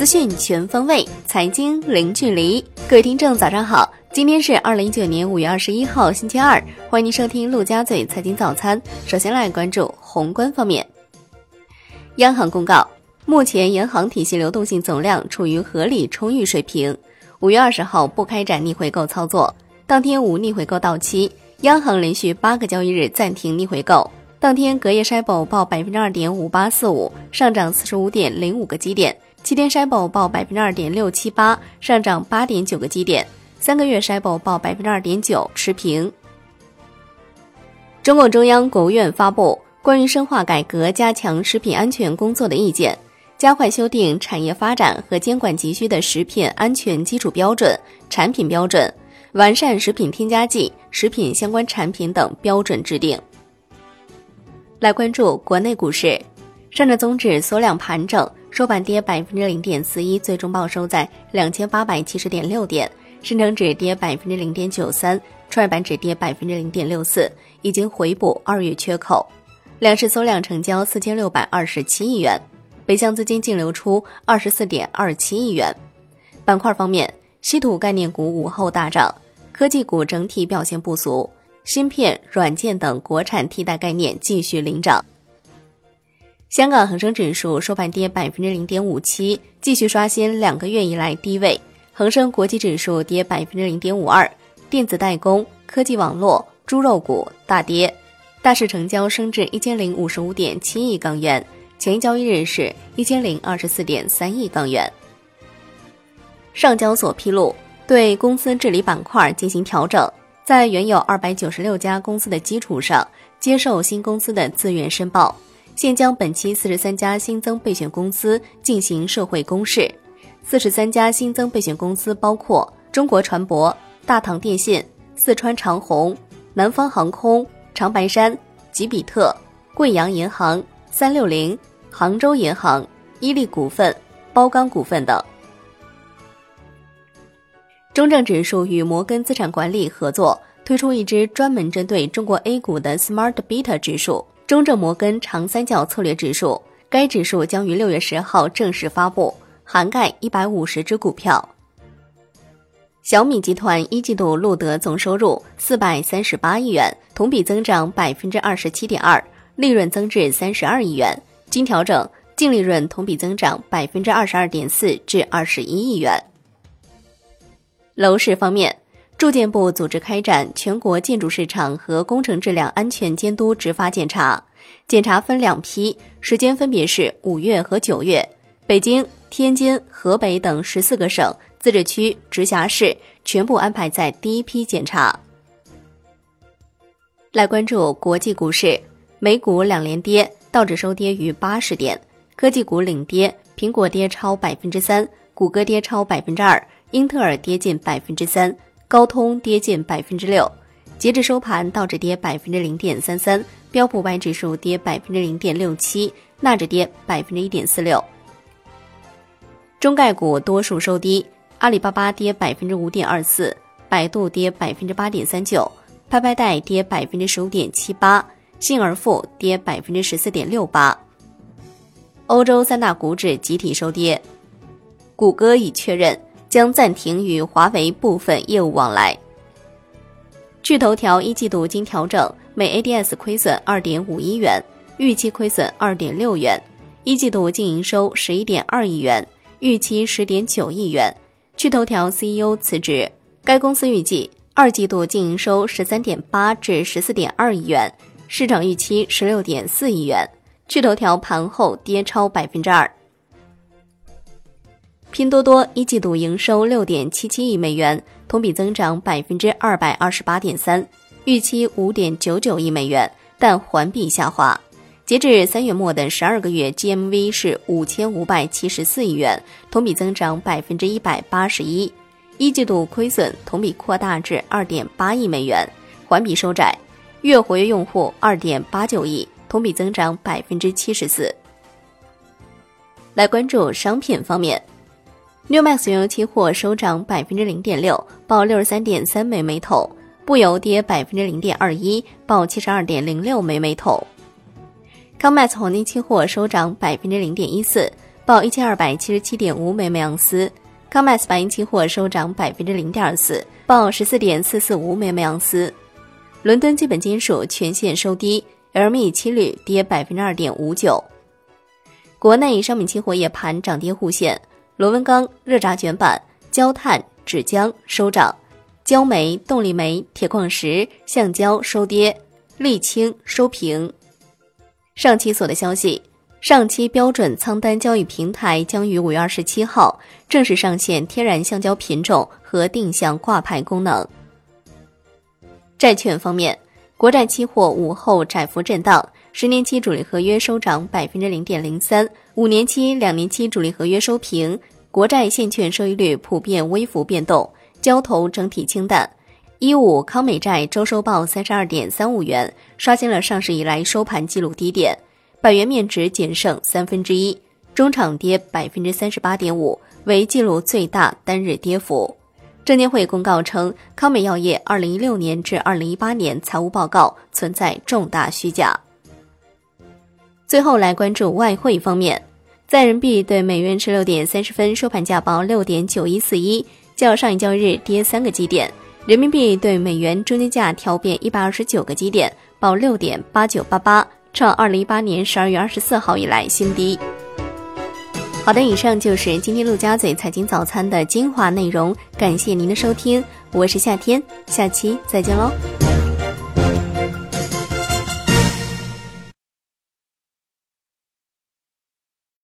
资讯全方位，财经零距离。各位听众，早上好！今天是二零一九年五月二十一号，星期二。欢迎您收听陆家嘴财经早餐。首先来关注宏观方面。央行公告，目前银行体系流动性总量处于合理充裕水平。五月二十号不开展逆回购操作，当天无逆回购到期。央行连续八个交易日暂停逆回购。当天隔夜 SHIB 报百分之二点五八四五，上涨四十五点零五个基点；七天 SHIB 报百分之二点六七八，上涨八点九个基点；三个月 SHIB 报百分之二点九，持平。中共中央、国务院发布关于深化改革、加强食品安全工作的意见，加快修订产业发展和监管急需的食品安全基础标准、产品标准，完善食品添加剂、食品相关产品等标准制定。来关注国内股市，上证综指缩量盘整，收盘跌百分之零点四一，最终报收在两千八百七十点六点；深成指跌百分之零点九三，创业板指跌百分之零点六四，已经回补二月缺口。两市缩量成交四千六百二十七亿元，北向资金净流出二十四点二七亿元。板块方面，稀土概念股午后大涨，科技股整体表现不俗。芯片、软件等国产替代概念继续领涨。香港恒生指数收盘跌百分之零点五七，继续刷新两个月以来低位。恒生国际指数跌百分之零点五二，电子代工、科技网络、猪肉股大跌。大市成交升至一千零五十五点七亿港元，前一交易日是一千零二十四点三亿港元。上交所披露，对公司治理板块进行调整。在原有二百九十六家公司的基础上，接受新公司的自愿申报，现将本期四十三家新增备选公司进行社会公示。四十三家新增备选公司包括中国船舶、大唐电信、四川长虹、南方航空、长白山、吉比特、贵阳银行、三六零、杭州银行、伊利股份、包钢股份等。中证指数与摩根资产管理合作推出一支专门针对中国 A 股的 Smart Beta 指数——中证摩根长三角策略指数。该指数将于六月十号正式发布，涵盖一百五十只股票。小米集团一季度录得总收入四百三十八亿元，同比增长百分之二十七点二，利润增至三十二亿元。经调整，净利润同比增长百分之二十二点四至二十一亿元。楼市方面，住建部组织开展全国建筑市场和工程质量安全监督执法检查，检查分两批，时间分别是五月和九月。北京、天津、河北等十四个省、自治区、直辖市全部安排在第一批检查。来关注国际股市，美股两连跌，道指收跌逾八十点，科技股领跌，苹果跌超百分之三，谷歌跌超百分之二。英特尔跌近百分之三，高通跌近百分之六。截至收盘，道指跌百分之零点三三，标普百指数跌百分之零点六七，纳指跌百分之一点四六。中概股多数收低，阿里巴巴跌百分之五点二四，百度跌百分之八点三九，拍拍贷跌百分之十五点七八，信而富跌百分之十四点六八。欧洲三大股指集体收跌，谷歌已确认。将暂停与华为部分业务往来。趣头条一季度经调整，每 ADS 亏损二点五一元，预期亏损二点六元，一季度净营收十一点二亿元，预期十点九亿元。趣头条 CEO 辞职，该公司预计二季度净营收十三点八至十四点二亿元，市场预期十六点四亿元。趣头条盘后跌超百分之二。拼多多一季度营收六点七七亿美元，同比增长百分之二百二十八点三，预期五点九九亿美元，但环比下滑。截至三月末的十二个月，GMV 是五千五百七十四亿元，同比增长百分之一百八十一。一季度亏损同比扩大至二点八亿美元，环比收窄。月活跃用户二点八九亿，同比增长百分之七十四。来关注商品方面。New Max 原油期货收涨百分之零点六，报六十三点三美每桶；布油跌百分之零点二一，报七十二点零六美每桶。Comex 黄金期货收涨百分之零点一四，报一千二百七十七点五美每盎司。COMEX 白银期货收涨百分之零点二四，报十四点四四五美每盎司。伦敦基本金属全线收低，LME 期铝跌百分之二点五九。国内商品期货夜盘涨跌互现，螺纹钢、热轧卷板、焦炭、纸浆收涨，焦煤、动力煤、铁矿石、橡胶收跌，沥青收平。上期所的消息。上期标准仓单交易平台将于五月二十七号正式上线天然橡胶品种和定向挂牌功能。债券方面，国债期货午后窄幅震荡，十年期主力合约收涨百分之零点零三，五年期、两年期主力合约收平，国债现券收益率普遍微幅变动，交投整体清淡。一五康美债周收报三十二点三五元，刷新了上市以来收盘纪录低点。百元面值仅剩三分之一，中场跌百分之三十八点五，为记录最大单日跌幅。证监会公告称，康美药业二零一六年至二零一八年财务报告存在重大虚假。最后来关注外汇方面，在人民币对美元十六点三十分收盘价报六点九一四一，较上一交易日跌三个基点。人民币对美元中间价调变一百二十九个基点，报六点八九八八。创二零一八年十二月二十四号以来新低。好的，以上就是今天陆家嘴财经早餐的精华内容，感谢您的收听，我是夏天，下期再见喽。